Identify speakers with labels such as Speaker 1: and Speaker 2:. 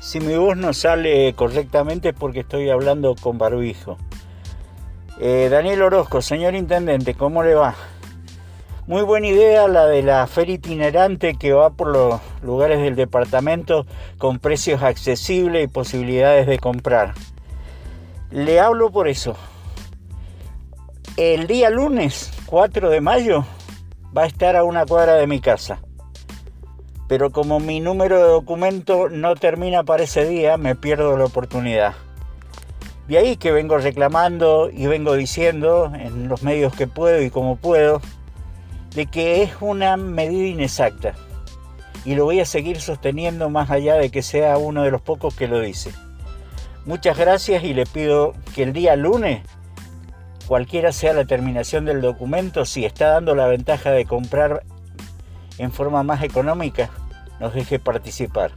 Speaker 1: Si mi voz no sale correctamente es porque estoy hablando con barbijo. Eh, Daniel Orozco, señor intendente, ¿cómo le va? Muy buena idea la de la feria itinerante que va por los lugares del departamento con precios accesibles y posibilidades de comprar. Le hablo por eso. El día lunes 4 de mayo va a estar a una cuadra de mi casa. Pero como mi número de documento no termina para ese día, me pierdo la oportunidad. De ahí que vengo reclamando y vengo diciendo en los medios que puedo y como puedo de que es una medida inexacta y lo voy a seguir sosteniendo más allá de que sea uno de los pocos que lo dice. Muchas gracias y le pido que el día lunes, cualquiera sea la terminación del documento, si está dando la ventaja de comprar en forma más económica, nos deje participar.